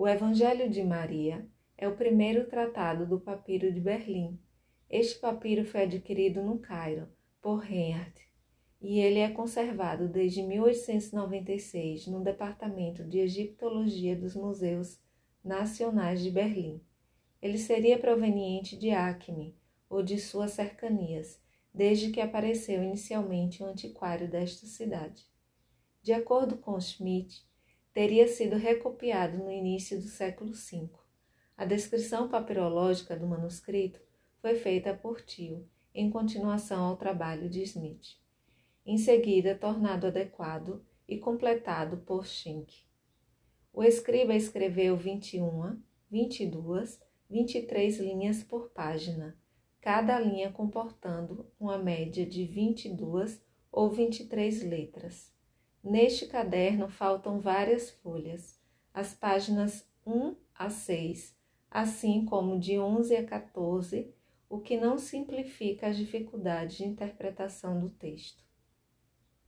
O Evangelho de Maria é o primeiro tratado do Papiro de Berlim. Este papiro foi adquirido no Cairo por Reinhardt e ele é conservado desde 1896 no Departamento de Egiptologia dos Museus Nacionais de Berlim. Ele seria proveniente de Acme ou de suas cercanias, desde que apareceu inicialmente o um antiquário desta cidade. De acordo com Schmidt, teria sido recopiado no início do século V. A descrição papirológica do manuscrito foi feita por Tio, em continuação ao trabalho de Smith. Em seguida, tornado adequado e completado por Schenck. O escriba escreveu 21, 22, 23 linhas por página, cada linha comportando uma média de 22 ou 23 letras. Neste caderno faltam várias folhas, as páginas 1 a 6, assim como de 11 a 14, o que não simplifica as dificuldades de interpretação do texto.